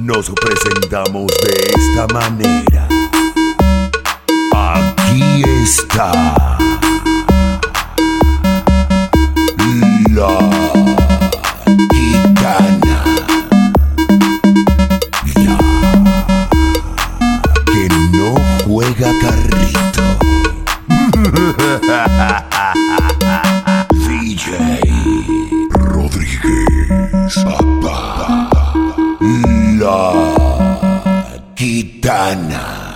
nos presentamos de esta manera. Aquí está. La gitana. Que no juega carrito. DJ Rodríguez. Papá. Gitana.